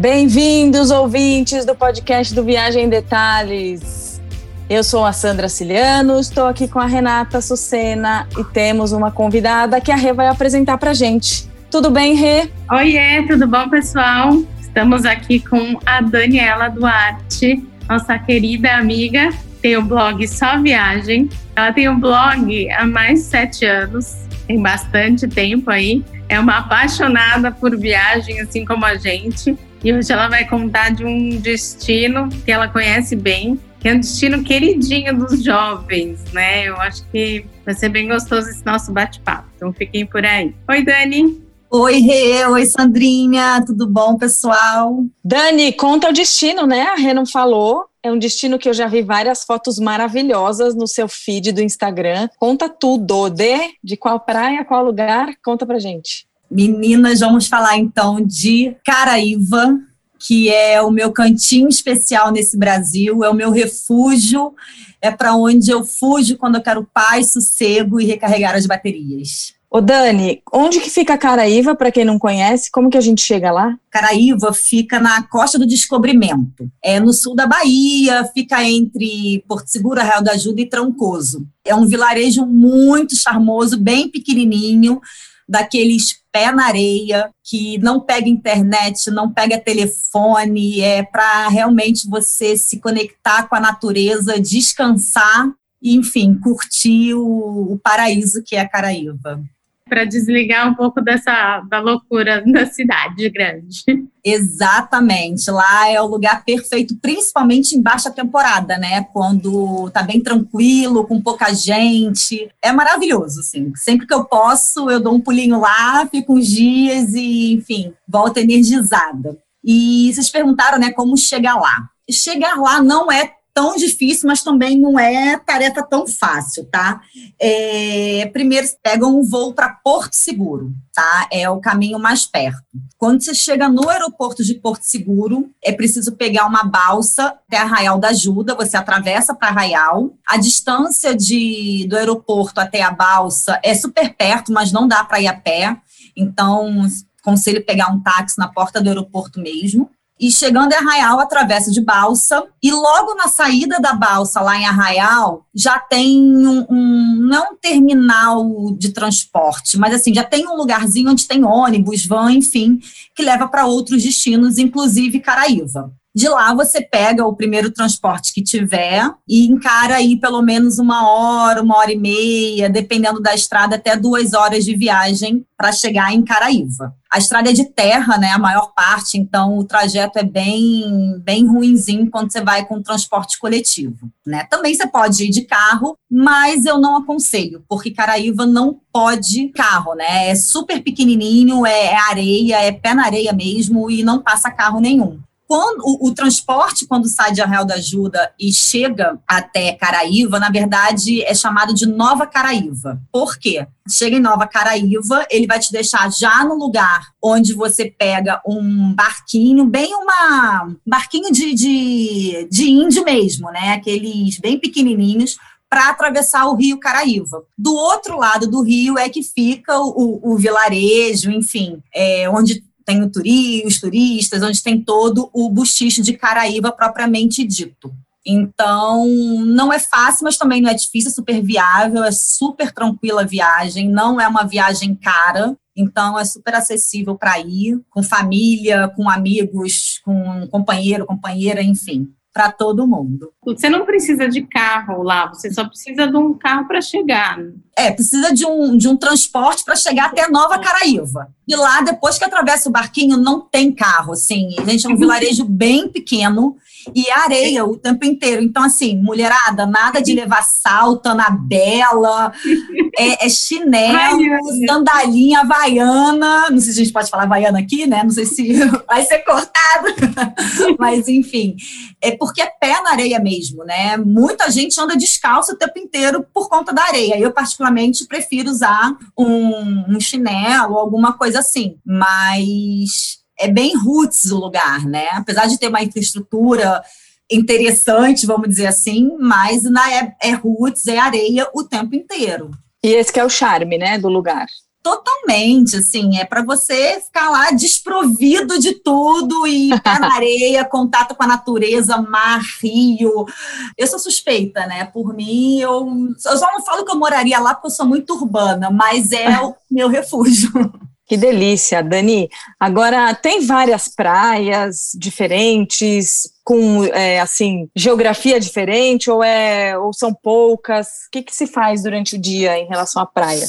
Bem-vindos, ouvintes do podcast do Viagem em Detalhes. Eu sou a Sandra Ciliano, estou aqui com a Renata Sucena e temos uma convidada que a Rê vai apresentar para gente. Tudo bem, Rê? Oiê, tudo bom, pessoal? Estamos aqui com a Daniela Duarte, nossa querida amiga, tem o blog Só Viagem. Ela tem um blog há mais de sete anos, tem bastante tempo aí. É uma apaixonada por viagem, assim como a gente. E hoje ela vai contar de um destino que ela conhece bem, que é um destino queridinho dos jovens, né? Eu acho que vai ser bem gostoso esse nosso bate-papo. Então fiquem por aí. Oi, Dani. Oi, Rê. Oi, Sandrinha. Tudo bom, pessoal? Dani, conta o destino, né? A Rê não falou. É um destino que eu já vi várias fotos maravilhosas no seu feed do Instagram. Conta tudo, de, de qual praia, qual lugar, conta pra gente. Meninas, vamos falar então de Caraíva, que é o meu cantinho especial nesse Brasil, é o meu refúgio, é para onde eu fujo quando eu quero paz, sossego e recarregar as baterias. Ô Dani, onde que fica Caraíva, para quem não conhece? Como que a gente chega lá? Caraíva fica na Costa do Descobrimento. É no sul da Bahia, fica entre Porto Seguro, Real da Ajuda e Trancoso. É um vilarejo muito charmoso, bem pequenininho, daqueles pé na areia, que não pega internet, não pega telefone, é para realmente você se conectar com a natureza, descansar e, enfim, curtir o, o paraíso que é a Caraíva para desligar um pouco dessa da loucura da cidade grande. Exatamente, lá é o lugar perfeito, principalmente em baixa temporada, né? Quando tá bem tranquilo, com pouca gente. É maravilhoso, assim. Sempre que eu posso, eu dou um pulinho lá, fico uns dias e, enfim, volto energizada. E vocês perguntaram, né, como chegar lá. Chegar lá não é tão difícil, mas também não é tarefa tão fácil, tá? É, primeiro, pegam um voo para Porto Seguro, tá? É o caminho mais perto. Quando você chega no aeroporto de Porto Seguro, é preciso pegar uma balsa até Arraial da Ajuda, você atravessa para Arraial. A distância de, do aeroporto até a balsa é super perto, mas não dá para ir a pé. Então, conselho pegar um táxi na porta do aeroporto mesmo e chegando em Arraial, atravessa de balsa, e logo na saída da balsa, lá em Arraial, já tem um, um não um terminal de transporte, mas assim, já tem um lugarzinho onde tem ônibus, van, enfim, que leva para outros destinos, inclusive Caraíva. De lá você pega o primeiro transporte que tiver e encara aí pelo menos uma hora, uma hora e meia, dependendo da estrada, até duas horas de viagem para chegar em Caraíva. A estrada é de terra, né, a maior parte, então o trajeto é bem, bem ruinzinho quando você vai com transporte coletivo, né? Também você pode ir de carro, mas eu não aconselho, porque Caraíva não pode carro, né? É super pequenininho, é, é areia, é pé na areia mesmo e não passa carro nenhum quando o, o, transporte, quando sai de Arraial da Ajuda e chega até Caraíva, na verdade é chamado de Nova Caraíva. Por quê? Chega em Nova Caraíva, ele vai te deixar já no lugar onde você pega um barquinho, bem uma barquinho de, de, de índio mesmo, né? Aqueles bem pequenininhos, para atravessar o rio Caraíva. Do outro lado do rio é que fica o, o, o vilarejo, enfim, é, onde tem o turi, os turistas, onde tem todo o busticho de Caraíba propriamente dito. Então, não é fácil, mas também não é difícil, é super viável, é super tranquila a viagem, não é uma viagem cara, então é super acessível para ir, com família, com amigos, com companheiro, companheira, enfim para todo mundo. Você não precisa de carro lá, você só precisa de um carro para chegar. É, precisa de um, de um transporte para chegar até Nova Caraíva. E lá, depois que atravessa o barquinho, não tem carro, assim. A gente é um vilarejo bem pequeno e areia o tempo inteiro. Então, assim, mulherada, nada de levar salto, na bela, é, é chinelo, sandalinha havaiana. Não sei se a gente pode falar havaiana aqui, né? Não sei se vai ser cortado. Mas, enfim, é porque é pé na areia mesmo, né? Muita gente anda descalço o tempo inteiro por conta da areia. Eu, particularmente, prefiro usar um, um chinelo, alguma coisa assim. Mas é bem roots o lugar, né? Apesar de ter uma infraestrutura interessante, vamos dizer assim, mas na é, é roots, é areia o tempo inteiro. E esse que é o charme, né, do lugar. Totalmente, assim, é para você ficar lá desprovido de tudo e ficar na areia, contato com a natureza, mar, rio. Eu sou suspeita, né? Por mim, eu, eu só não falo que eu moraria lá porque eu sou muito urbana, mas é o meu refúgio. Que delícia, Dani. Agora, tem várias praias diferentes, com, é, assim, geografia diferente, ou, é, ou são poucas? O que, que se faz durante o dia em relação à praia?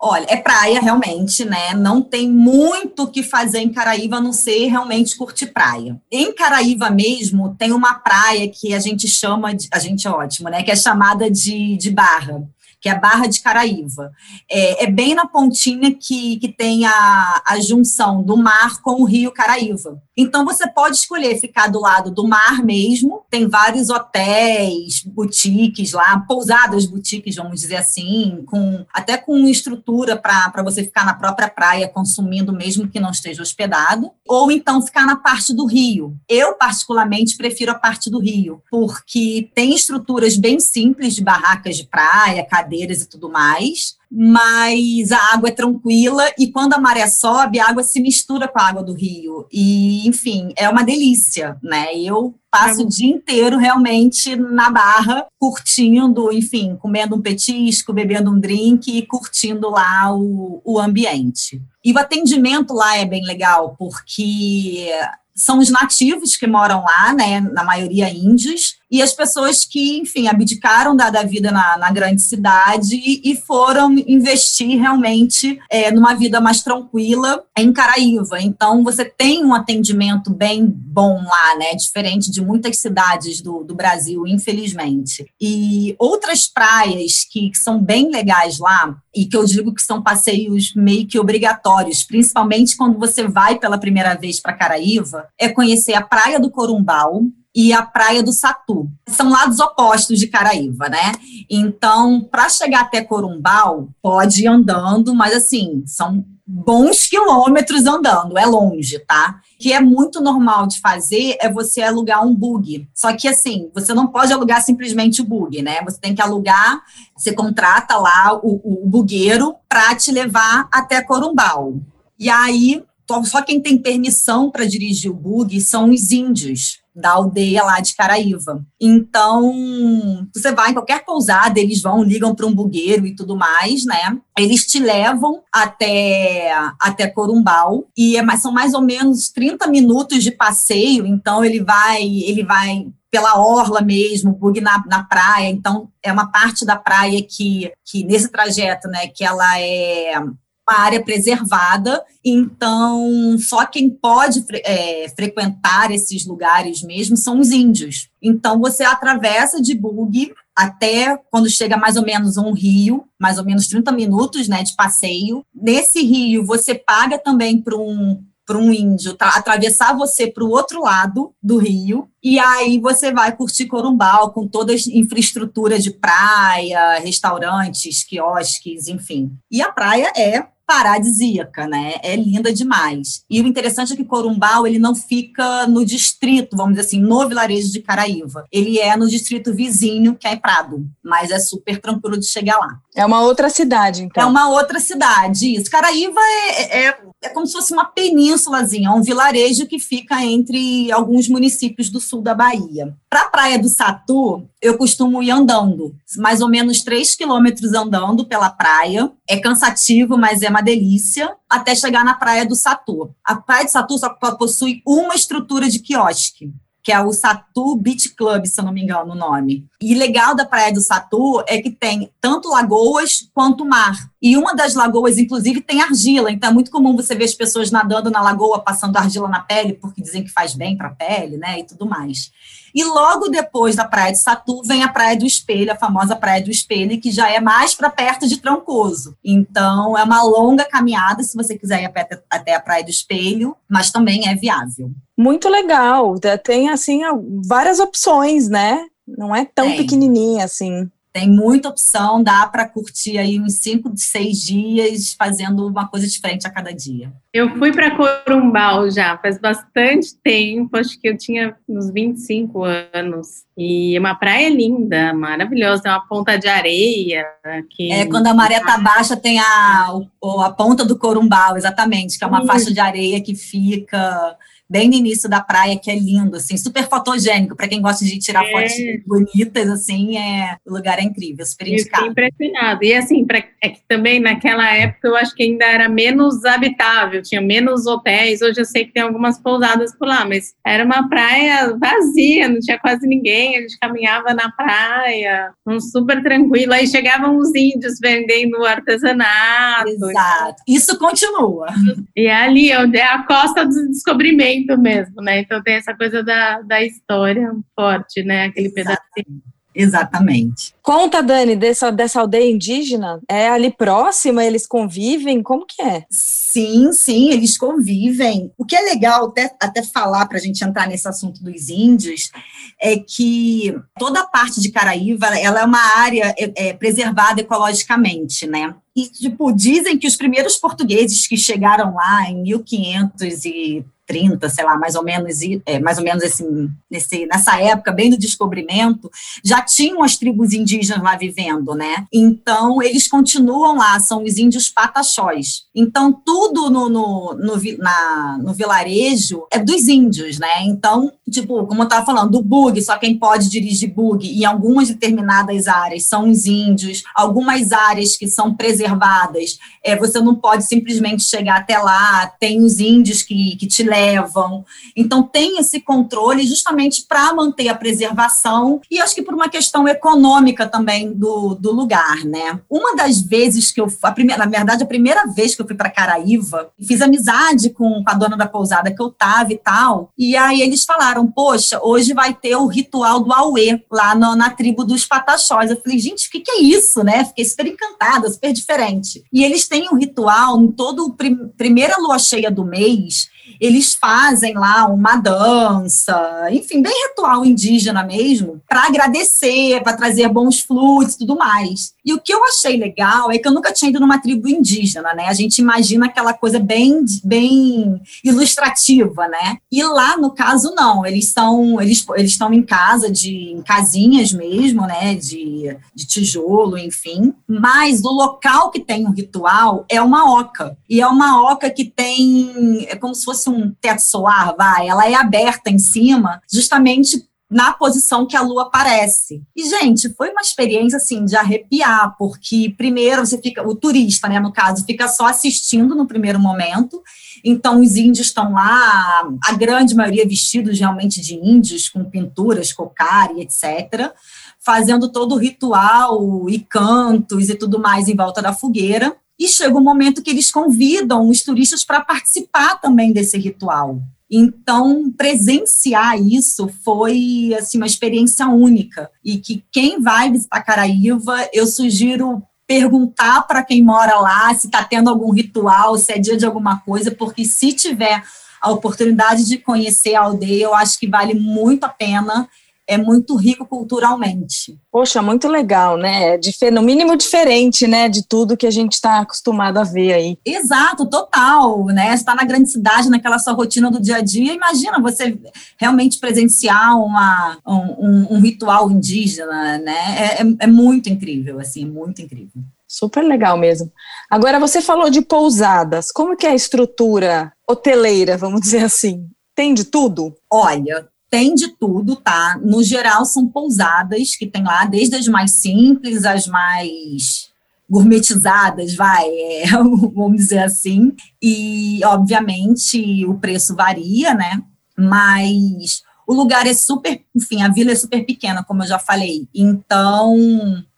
Olha, é praia realmente, né? Não tem muito o que fazer em Caraíva a não ser realmente curtir praia. Em Caraíva mesmo, tem uma praia que a gente chama de. A gente é ótimo, né? Que é chamada de, de Barra que é a Barra de Caraíva. É, é bem na pontinha que, que tem a, a junção do mar com o rio Caraíva. Então você pode escolher ficar do lado do mar mesmo, tem vários hotéis, boutiques lá, pousadas boutiques, vamos dizer assim, com até com estrutura para você ficar na própria praia consumindo mesmo que não esteja hospedado, ou então ficar na parte do rio. Eu particularmente prefiro a parte do rio, porque tem estruturas bem simples de barracas de praia, cadeiras e tudo mais, mas a água é tranquila e quando a maré sobe, a água se mistura com a água do rio. E, enfim, é uma delícia, né? Eu passo o dia inteiro realmente na barra, curtindo, enfim, comendo um petisco, bebendo um drink e curtindo lá o, o ambiente. E o atendimento lá é bem legal, porque são os nativos que moram lá, né, na maioria índios, e as pessoas que, enfim, abdicaram da, da vida na, na grande cidade e, e, foram investir realmente é, numa vida mais tranquila em Caraíva. Então, você tem um atendimento bem bom lá, né? Diferente de muitas cidades do, do Brasil, infelizmente. E outras praias que, que são bem legais lá, e que eu digo que são passeios meio que obrigatórios, principalmente quando você vai pela primeira vez para Caraíva, é conhecer a Praia do Corumbau, e a Praia do Satu. São lados opostos de Caraíva, né? Então, para chegar até Corumbau, pode ir andando, mas assim, são bons quilômetros andando, é longe, tá? O que é muito normal de fazer é você alugar um bug. Só que assim, você não pode alugar simplesmente o bug, né? Você tem que alugar, você contrata lá o, o bugueiro para te levar até Corumbau. E aí, só quem tem permissão para dirigir o bug são os índios da aldeia lá de Caraíva. Então, você vai em qualquer pousada, eles vão, ligam para um bugueiro e tudo mais, né? Eles te levam até, até Corumbau e é, são mais ou menos 30 minutos de passeio, então ele vai, ele vai pela orla mesmo, bug na, na praia, então é uma parte da praia que, que nesse trajeto, né, que ela é uma área preservada, então só quem pode é, frequentar esses lugares mesmo são os índios. Então você atravessa de bug até quando chega mais ou menos um rio, mais ou menos 30 minutos né, de passeio. Nesse rio você paga também para um para um índio atravessar você para o outro lado do rio, e aí você vai curtir Corumbau com toda a infraestrutura de praia, restaurantes, quiosques, enfim. E a praia é paradisíaca, né? É linda demais. E o interessante é que Corumbau, ele não fica no distrito, vamos dizer assim, no vilarejo de Caraíva. Ele é no distrito vizinho, que é Prado, mas é super tranquilo de chegar lá. É uma outra cidade, então. É uma outra cidade, isso. Caraíva é, é, é como se fosse uma penínsulazinha, um vilarejo que fica entre alguns municípios do sul da Bahia. Para a Praia do Satu, eu costumo ir andando, mais ou menos 3 quilômetros andando pela praia. É cansativo, mas é uma delícia, até chegar na Praia do Satu. A Praia do Satu só possui uma estrutura de quiosque que é o Satu Beach Club, se eu não me engano o nome. E legal da Praia do Satu é que tem tanto lagoas quanto mar. E uma das lagoas, inclusive, tem argila. Então é muito comum você ver as pessoas nadando na lagoa, passando argila na pele, porque dizem que faz bem para a pele, né? E tudo mais. E logo depois da Praia de Satu vem a Praia do Espelho, a famosa Praia do Espelho, que já é mais para perto de Trancoso. Então, é uma longa caminhada se você quiser ir até a Praia do Espelho, mas também é viável. Muito legal. Tem, assim, várias opções, né? Não é tão tem. pequenininha assim. Tem muita opção, dá para curtir aí uns cinco, seis dias fazendo uma coisa diferente a cada dia. Eu fui para Corumbau já faz bastante tempo, acho que eu tinha uns 25 anos. E é uma praia linda, maravilhosa, é uma ponta de areia. Que... É, quando a maré tá baixa, tem a, a ponta do Corumbau, exatamente, que é uma faixa de areia que fica bem no início da praia, que é lindo, assim, super fotogênico, para quem gosta de tirar é. fotos bonitas, assim, é, o lugar é incrível, super indicado. Eu impressionado. E assim, pra, é que também naquela época eu acho que ainda era menos habitável, tinha menos hotéis, hoje eu sei que tem algumas pousadas por lá, mas era uma praia vazia, não tinha quase ninguém, a gente caminhava na praia, um super tranquilo, aí chegavam os índios vendendo artesanato. Exato, isso continua. E é ali, onde é a costa do descobrimento, mesmo, né? Então tem essa coisa da, da história forte, né? Aquele pedacinho. Exatamente. Conta, Dani, dessa, dessa aldeia indígena. É ali próxima? Eles convivem? Como que é? Sim, sim, eles convivem. O que é legal até, até falar para a gente entrar nesse assunto dos índios é que toda a parte de Caraíva ela é uma área é, é, preservada ecologicamente, né? E, tipo, dizem que os primeiros portugueses que chegaram lá em 1500 e 30, sei lá, mais ou menos, é, mais ou menos esse, nesse, nessa época, bem do descobrimento, já tinham as tribos indígenas lá vivendo, né? Então, eles continuam lá, são os índios pataxós. Então, tudo no, no, no, na, no vilarejo é dos índios, né? Então, tipo, como eu estava falando, do bug, só quem pode dirigir bug, em algumas determinadas áreas são os índios, algumas áreas que são preservadas, é, você não pode simplesmente chegar até lá, tem os índios que, que te levam levam. Então, tem esse controle justamente para manter a preservação e acho que por uma questão econômica também do, do lugar, né? Uma das vezes que eu, a primeira, na verdade, a primeira vez que eu fui para Caraíva, fiz amizade com, com a dona da pousada que eu tava e tal, e aí eles falaram, poxa, hoje vai ter o ritual do Aue, lá no, na tribo dos Pataxós. Eu falei, gente, o que, que é isso, né? Fiquei super encantada, super diferente. E eles têm um ritual em todo o prim, primeira lua cheia do mês, eles fazem lá uma dança, enfim, bem ritual indígena mesmo, para agradecer, para trazer bons fluidos e tudo mais. E o que eu achei legal é que eu nunca tinha ido numa tribo indígena, né? A gente imagina aquela coisa bem, bem ilustrativa, né? E lá, no caso, não. Eles são, eles, eles estão em casa, de em casinhas mesmo, né? De, de tijolo, enfim. Mas o local que tem o ritual é uma oca. E é uma oca que tem, é como se fosse um teto solar, vai, ela é aberta em cima, justamente na posição que a lua aparece. E, gente, foi uma experiência, assim, de arrepiar, porque, primeiro, você fica, o turista, né, no caso, fica só assistindo no primeiro momento, então os índios estão lá, a grande maioria vestidos realmente de índios, com pinturas, cocari, etc., fazendo todo o ritual e cantos e tudo mais em volta da fogueira. E chega um momento que eles convidam os turistas para participar também desse ritual. Então, presenciar isso foi assim uma experiência única. E que quem vai visitar Caraíva, eu sugiro perguntar para quem mora lá se está tendo algum ritual, se é dia de alguma coisa, porque se tiver a oportunidade de conhecer a aldeia, eu acho que vale muito a pena é muito rico culturalmente. Poxa, muito legal, né? De, no mínimo diferente, né? De tudo que a gente está acostumado a ver aí. Exato, total, né? Está na grande cidade, naquela sua rotina do dia a dia. Imagina você realmente presenciar uma, um, um ritual indígena, né? É, é, é muito incrível, assim, muito incrível. Super legal mesmo. Agora você falou de pousadas. Como que é a estrutura hoteleira, vamos dizer assim? Tem de tudo? Olha, tem de tudo, tá? No geral, são pousadas que tem lá, desde as mais simples, as mais gourmetizadas, vai, é, vamos dizer assim. E, obviamente, o preço varia, né? Mas o lugar é super, enfim, a vila é super pequena, como eu já falei. Então,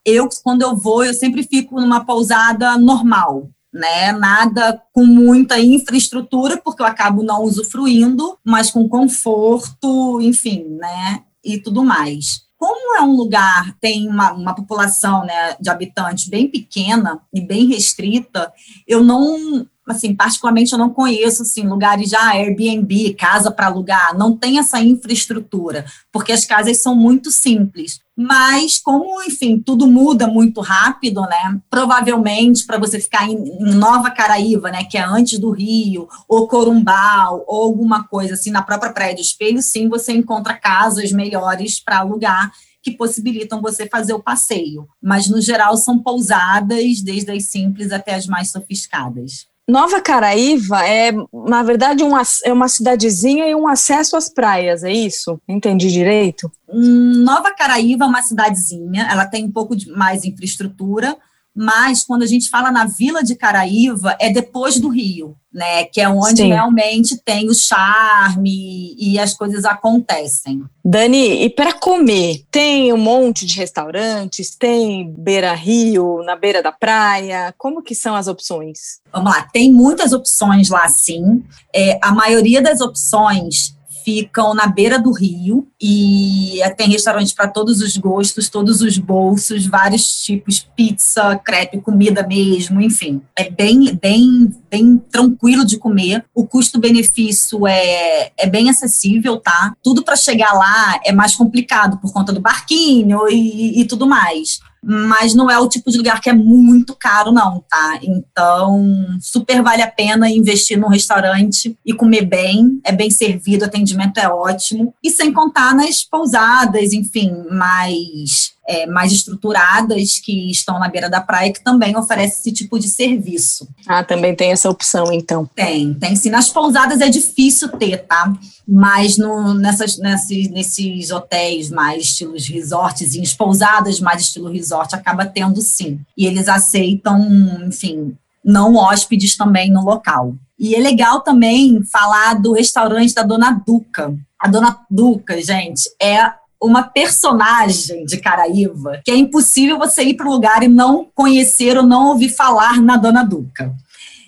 eu, quando eu vou, eu sempre fico numa pousada normal, né? Nada com muita infraestrutura, porque eu acabo não usufruindo, mas com conforto, enfim, né? E tudo mais. Como é um lugar, tem uma, uma população né, de habitantes bem pequena e bem restrita, eu não, assim, particularmente eu não conheço assim lugares já Airbnb, casa para alugar, não tem essa infraestrutura, porque as casas são muito simples. Mas, como, enfim, tudo muda muito rápido, né? Provavelmente, para você ficar em, Nova Caraíva, né? Que é antes do Rio, ou Corumbau, ou alguma coisa assim, na própria Praia do Espelho, sim, você encontra casas melhores para alugar que possibilitam você fazer o passeio. Mas, no geral, são pousadas, desde as simples até as mais sofisticadas. Nova Caraíva é, na verdade, uma, é uma cidadezinha e um acesso às praias, é isso? Entendi direito? Hum, Nova Caraíva é uma cidadezinha, ela tem um pouco de mais infraestrutura, mas quando a gente fala na Vila de Caraíva, é depois do Rio, né? Que é onde Sim. realmente tem o charme e as coisas acontecem. Dani, e para comer, tem um monte de restaurantes, tem beira-rio, na beira da praia, como que são as opções? Vamos lá, tem muitas opções lá sim. É, a maioria das opções ficam na beira do rio e tem restaurantes para todos os gostos, todos os bolsos, vários tipos, pizza, crepe, comida mesmo, enfim. É bem, bem, bem tranquilo de comer. O custo-benefício é, é bem acessível, tá? Tudo para chegar lá é mais complicado por conta do barquinho e, e tudo mais mas não é o tipo de lugar que é muito caro, não, tá? Então, super vale a pena investir num restaurante e comer bem, é bem servido, o atendimento é ótimo, e sem contar nas pousadas, enfim, mais é, mais estruturadas que estão na beira da praia que também oferece esse tipo de serviço. Ah, também tem essa opção, então. Tem, tem sim. Nas pousadas é difícil ter, tá? Mas no, nessas, nesses, nesses hotéis mais estilos resortzinhos, pousadas mais estilo resort, acaba tendo sim. E eles aceitam, enfim, não hóspedes também no local. E é legal também falar do restaurante da Dona Duca. A Dona Duca, gente, é uma personagem de Caraíva que é impossível você ir para o lugar e não conhecer ou não ouvir falar na Dona Duca.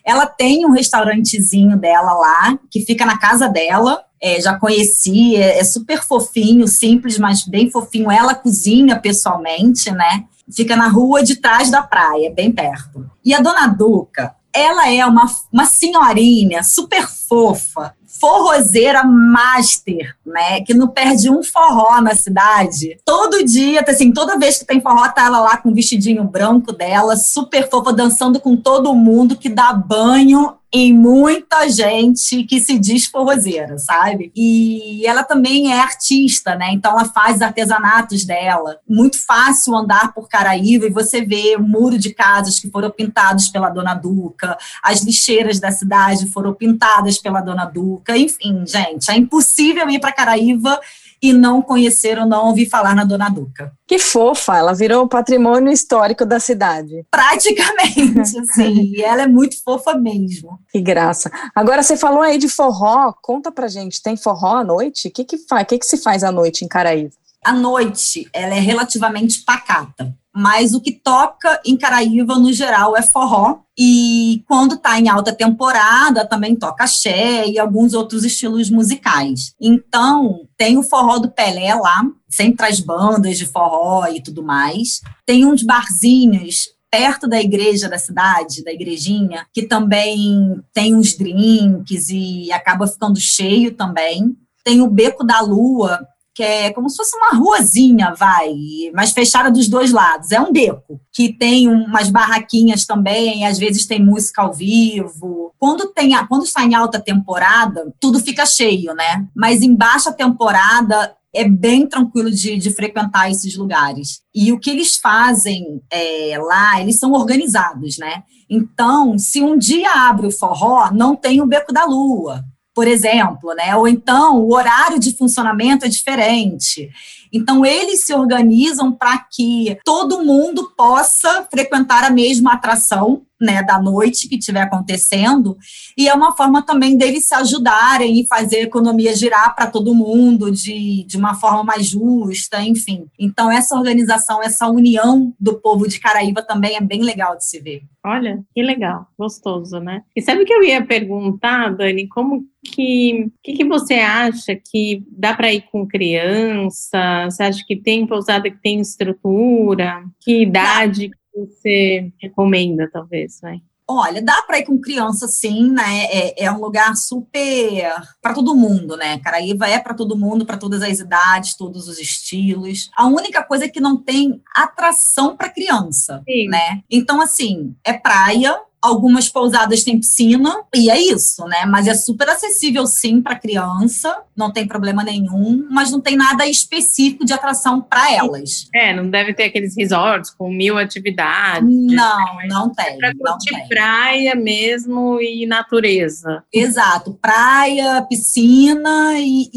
Ela tem um restaurantezinho dela lá, que fica na casa dela. É, já conheci, é, é super fofinho, simples, mas bem fofinho. Ela cozinha pessoalmente, né? Fica na rua de trás da praia, bem perto. E a Dona Duca, ela é uma, uma senhorinha super fofa, forrozeira master, né? Que não perde um forró na cidade. Todo dia, assim, toda vez que tem forró, tá ela lá com o vestidinho branco dela, super fofa, dançando com todo mundo, que dá banho em muita gente que se diz forrozeira, sabe? E ela também é artista, né? Então ela faz artesanatos dela. Muito fácil andar por Caraíva e você vê o muro de casas que foram pintados pela Dona Duca, as lixeiras da cidade foram pintadas pela Dona Duca. Enfim, gente, é impossível ir para Caraíva e não conhecer ou não ouvir falar na Dona Duca. Que fofa, ela virou patrimônio histórico da cidade. Praticamente, sim. e ela é muito fofa mesmo. Que graça. Agora, você falou aí de forró, conta pra gente, tem forró à noite? O que, que, faz, que, que se faz à noite em Caraíva? A noite, ela é relativamente pacata mas o que toca em Caraíva, no geral, é forró. E quando está em alta temporada, também toca axé e alguns outros estilos musicais. Então, tem o forró do Pelé lá, sempre as bandas de forró e tudo mais. Tem uns barzinhos perto da igreja da cidade, da igrejinha, que também tem uns drinks e acaba ficando cheio também. Tem o Beco da Lua, que é como se fosse uma ruazinha, vai, mas fechada dos dois lados. É um beco, que tem umas barraquinhas também, às vezes tem música ao vivo. Quando, tem, quando está em alta temporada, tudo fica cheio, né? Mas em baixa temporada, é bem tranquilo de, de, frequentar esses lugares. E o que eles fazem é, lá, eles são organizados, né? Então, se um dia abre o forró, não tem o Beco da Lua por exemplo, né? Ou então o horário de funcionamento é diferente. Então eles se organizam para que todo mundo possa frequentar a mesma atração né, da noite que estiver acontecendo, e é uma forma também deles se ajudarem e fazer a economia girar para todo mundo de, de uma forma mais justa, enfim. Então, essa organização, essa união do povo de Caraíba também é bem legal de se ver. Olha, que legal, gostoso, né? E sabe o que eu ia perguntar, Dani? Como que, que, que você acha que dá para ir com criança? Você acha que tem pousada que tem estrutura? Que idade você recomenda, talvez, vai? Olha, dá para ir com criança, sim, né? É, é um lugar super para todo mundo, né? Caraíva é para todo mundo, para todas as idades, todos os estilos. A única coisa é que não tem atração para criança, sim. né? Então, assim, é praia, Algumas pousadas têm piscina e é isso, né? Mas é super acessível sim para criança, não tem problema nenhum, mas não tem nada específico de atração para elas. É, não deve ter aqueles resorts com mil atividades. Não, né? não tem. É pra não tem. praia mesmo e natureza. Exato, praia, piscina e,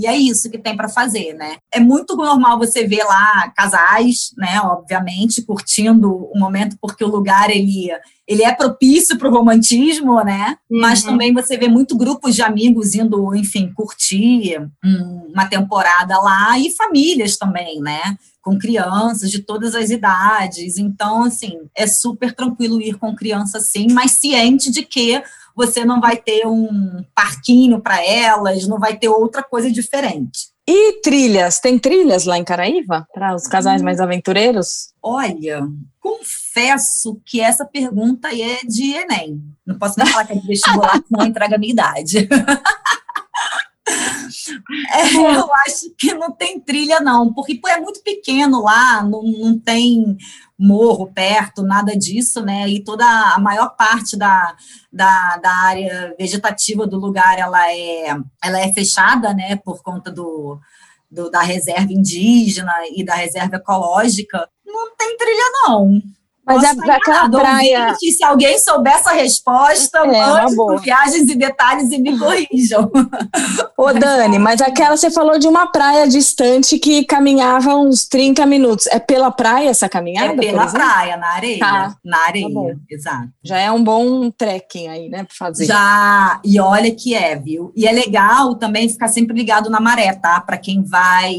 e é isso que tem para fazer, né? É muito normal você ver lá casais, né? Obviamente, curtindo o momento, porque o lugar ele ele é propício para o romantismo, né? Uhum. Mas também você vê muito grupos de amigos indo, enfim, curtir uma temporada lá e famílias também, né? Com crianças de todas as idades. Então, assim, é super tranquilo ir com criança, sim, mas ciente de que você não vai ter um parquinho para elas, não vai ter outra coisa diferente. E trilhas? Tem trilhas lá em Caraíva para os casais mais aventureiros? Olha, confesso que essa pergunta é de Enem. Não posso nem falar que é de vestibular, senão entrega a minha idade. É, eu acho que não tem trilha, não, porque é muito pequeno lá, não, não tem morro perto, nada disso, né? E toda a maior parte da, da, da área vegetativa do lugar ela é, ela é fechada, né? Por conta do, do, da reserva indígena e da reserva ecológica. Não tem trilha, não. Mas é aquela praia. Ouvinte, se alguém souber essa resposta, é, mande por viagens e detalhes e me corrijam. Ô, Dani, mas aquela você falou de uma praia distante que caminhava uns 30 minutos. É pela praia essa caminhada? É pela praia, na areia. Tá. Na areia, tá exato. Já é um bom trekking aí, né, para fazer. Já, e olha que é, viu? E é legal também ficar sempre ligado na maré, tá? Para quem vai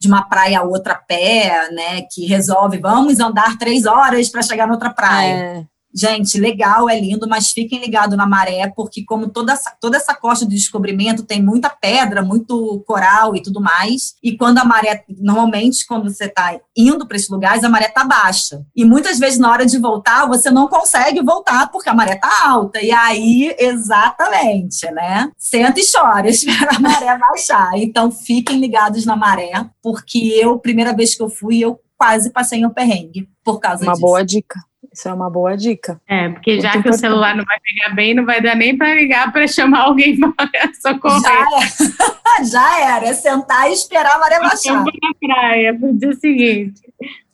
de uma praia a outra pé, né? Que resolve, vamos andar três horas para chegar na outra praia. É. Gente, legal, é lindo, mas fiquem ligados na maré, porque como toda essa, toda essa costa de descobrimento tem muita pedra, muito coral e tudo mais, e quando a maré, normalmente quando você está indo para esses lugares, a maré está baixa. E muitas vezes na hora de voltar, você não consegue voltar porque a maré está alta. E aí, exatamente, né? Senta e chora, espera a maré baixar. Então, fiquem ligados na maré, porque eu, primeira vez que eu fui, eu quase passei um perrengue por causa Uma disso. boa dica. Isso é uma boa dica. É, porque Muito já que importante. o celular não vai pegar bem, não vai dar nem para ligar para chamar alguém para socorrer. Já era. já era. É sentar e esperar a maré baixar. na praia pro dia seguinte.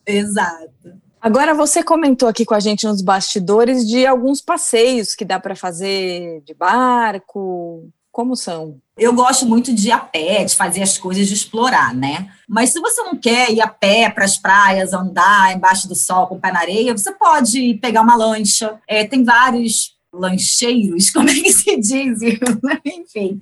Exato. Agora, você comentou aqui com a gente nos bastidores de alguns passeios que dá para fazer de barco. Como são? Eu gosto muito de ir a pé, de fazer as coisas, de explorar, né? Mas se você não quer ir a pé para as praias, andar embaixo do sol com o pé na areia, você pode pegar uma lancha. É, tem vários lancheiros, como é que se diz? Enfim,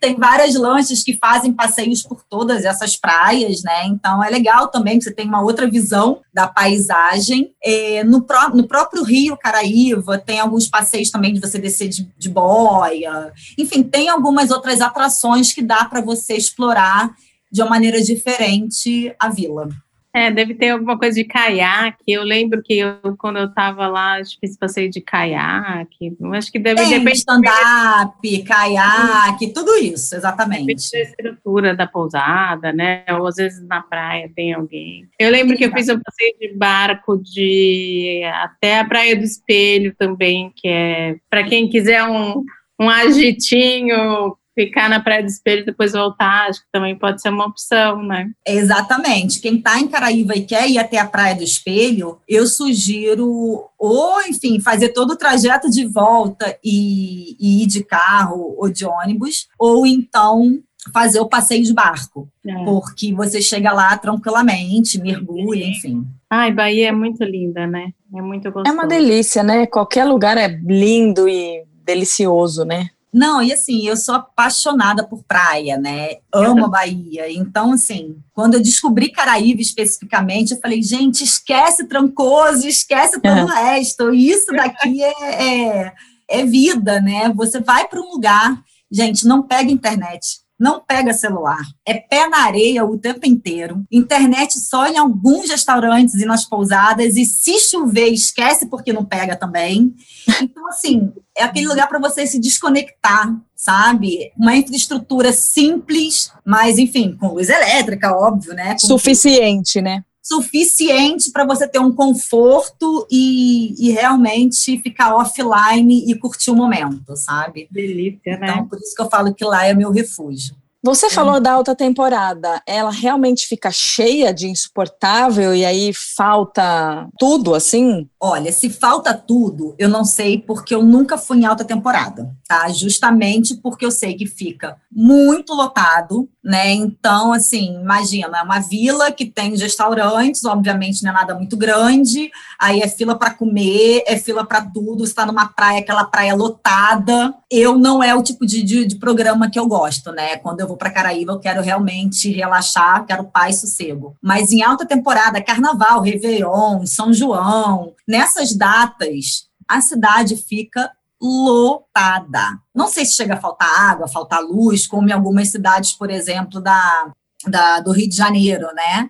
tem várias lanchas que fazem passeios por todas essas praias, né? Então é legal também que você tem uma outra visão da paisagem. É, no, pró no próprio Rio Caraíva tem alguns passeios também de você descer de, de boia. Enfim, tem algumas outras atrações que dá para você explorar de uma maneira diferente a vila. É, deve ter alguma coisa de caiaque. Eu lembro que eu, quando eu estava lá, fiz passeio de caiaque. Acho que deve Tem stand-up, caiaque, tudo isso, exatamente. Depende da estrutura da pousada, né? Ou às vezes na praia tem alguém. Eu lembro que eu fiz um passeio de barco de até a Praia do Espelho também, que é para quem quiser um, um agitinho ficar na Praia do Espelho e depois voltar, acho que também pode ser uma opção, né? Exatamente. Quem está em Caraíva e quer ir até a Praia do Espelho, eu sugiro ou, enfim, fazer todo o trajeto de volta e, e ir de carro ou de ônibus, ou então fazer o passeio de barco, é. porque você chega lá tranquilamente, mergulha, enfim. Ai, Bahia é muito linda, né? É muito gostoso. É uma delícia, né? Qualquer lugar é lindo e delicioso, né? Não, e assim, eu sou apaixonada por praia, né? Amo a Bahia. Então, assim, quando eu descobri Caraíba especificamente, eu falei, gente, esquece Trancoso, esquece todo é. o resto. Isso daqui é, é, é vida, né? Você vai para um lugar, gente, não pega internet não pega celular. É pé na areia o tempo inteiro. Internet só em alguns restaurantes e nas pousadas. E se chover, esquece porque não pega também. Então, assim, é aquele lugar para você se desconectar, sabe? Uma infraestrutura simples, mas, enfim, com luz elétrica, óbvio, né? Com Suficiente, né? Suficiente para você ter um conforto e, e, realmente ficar offline e curtir o momento, sabe? Delícia, né? Então, por isso que eu falo que lá é meu refúgio. Você falou da alta temporada, ela realmente fica cheia de insuportável e aí falta tudo assim? Olha, se falta tudo, eu não sei porque eu nunca fui em alta temporada, tá? Justamente porque eu sei que fica muito lotado, né? Então, assim, imagina, é uma vila que tem restaurantes, obviamente não é nada muito grande, aí é fila para comer, é fila para tudo, está numa praia, aquela praia lotada. Eu não é o tipo de, de, de programa que eu gosto, né? Quando eu vou para Caraíba, eu quero realmente relaxar, quero paz e sossego. Mas em alta temporada, Carnaval, Réveillon, São João, nessas datas, a cidade fica lotada. Não sei se chega a faltar água, faltar luz, como em algumas cidades, por exemplo, da, da, do Rio de Janeiro, né?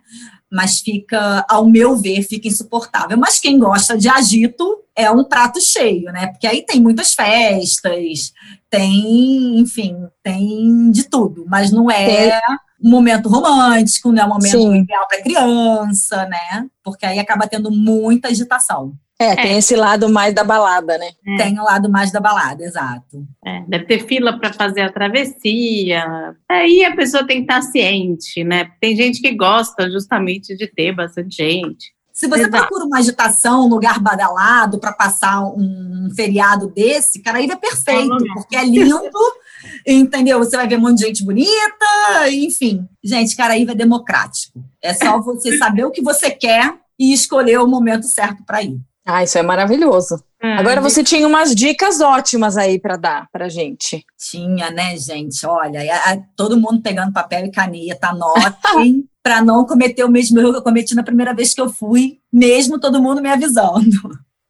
Mas fica, ao meu ver, fica insuportável. Mas quem gosta de agito é um prato cheio, né? Porque aí tem muitas festas, tem, enfim, tem de tudo, mas não é um momento romântico, não é um momento Sim. ideal para criança, né? Porque aí acaba tendo muita agitação. É, tem é. esse lado mais da balada, né? É. Tem o lado mais da balada, exato. É, deve ter fila para fazer a travessia. Aí a pessoa tem que estar ciente, né? Tem gente que gosta justamente de ter bastante gente. Se você Exato. procura uma agitação, um lugar badalado para passar um feriado desse, Caraíba é perfeito, porque é lindo, entendeu? Você vai ver um monte de gente bonita, enfim. Gente, Caraíba é democrático. É só você saber o que você quer e escolher o momento certo para ir. Ah, isso é maravilhoso. É, Agora você gente... tinha umas dicas ótimas aí para dar para gente. Tinha, né, gente? Olha, todo mundo pegando papel e caneta, anotem para não cometer o mesmo erro que eu cometi na primeira vez que eu fui, mesmo todo mundo me avisando.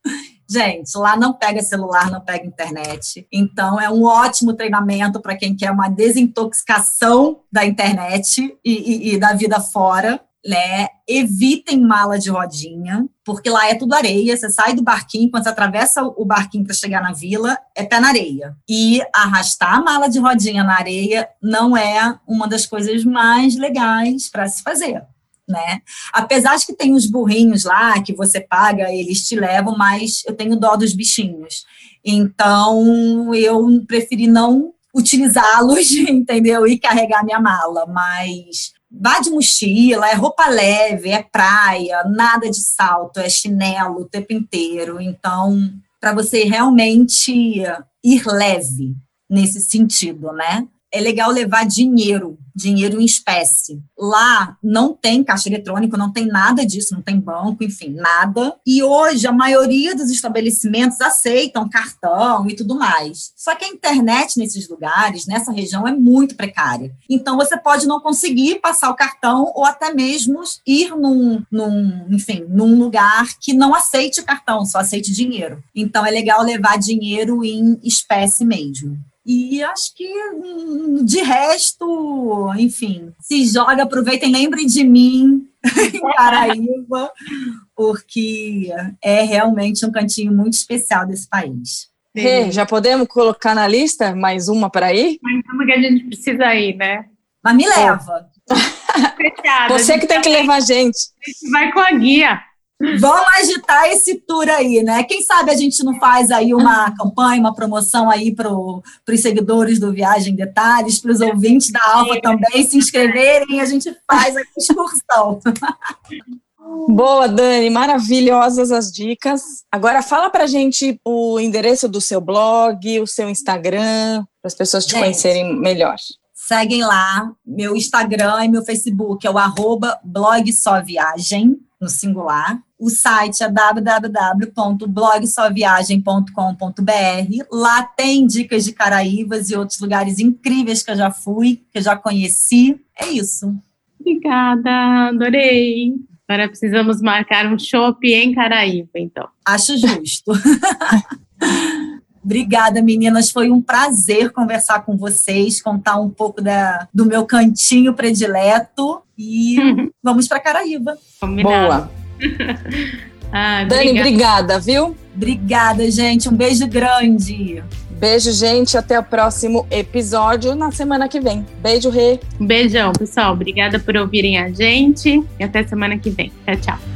Gente, lá não pega celular, não pega internet. Então, é um ótimo treinamento para quem quer uma desintoxicação da internet e, e, e da vida fora né? Evitem mala de rodinha, porque lá é tudo areia. Você sai do barquinho, quando você atravessa o barquinho para chegar na vila, é pé na areia. E arrastar a mala de rodinha na areia não é uma das coisas mais legais para se fazer. Né? Apesar de que tem os burrinhos lá que você paga, eles te levam, mas eu tenho dó dos bichinhos. Então eu preferi não utilizá-los, entendeu? E carregar minha mala, mas vá de mochila, é roupa leve, é praia, nada de salto, é chinelo o tempo inteiro. Então, para você realmente ir leve nesse sentido, né? É legal levar dinheiro, dinheiro em espécie. Lá não tem caixa eletrônico, não tem nada disso, não tem banco, enfim, nada. E hoje a maioria dos estabelecimentos aceitam cartão e tudo mais. Só que a internet nesses lugares, nessa região, é muito precária. Então você pode não conseguir passar o cartão ou até mesmo ir num, num enfim, num lugar que não aceite cartão, só aceite dinheiro. Então é legal levar dinheiro em espécie mesmo. E acho que hum, de resto, enfim, se joga, aproveitem, lembrem de mim em Paraíba, porque é realmente um cantinho muito especial desse país. Rê, já podemos colocar na lista mais uma para ir? Mais uma que a gente precisa ir, né? Mas me leva. Você que tem que levar a gente. A gente vai com a guia. Vamos agitar esse tour aí, né? Quem sabe a gente não faz aí uma campanha, uma promoção aí para os seguidores do Viagem Detalhes, para os ouvintes da Alfa também se inscreverem e a gente faz a excursão. Boa, Dani, maravilhosas as dicas. Agora fala pra gente o endereço do seu blog, o seu Instagram, para as pessoas te gente, conhecerem melhor. Seguem lá, meu Instagram e meu Facebook é o arroba blog só viagem no singular. O site é www.blogssoviagem.com.br. Lá tem dicas de Caraívas e outros lugares incríveis que eu já fui, que eu já conheci. É isso. Obrigada, adorei. Agora precisamos marcar um shopping em Caraíba, então. Acho justo. Obrigada, meninas. Foi um prazer conversar com vocês, contar um pouco da, do meu cantinho predileto. E vamos para Caraíba. Combinado. Boa. ah, Dani, obrigada, viu? Obrigada, gente. Um beijo grande. Beijo, gente. Até o próximo episódio na semana que vem. Beijo, Rê. beijão, pessoal. Obrigada por ouvirem a gente e até semana que vem. Tchau, tchau.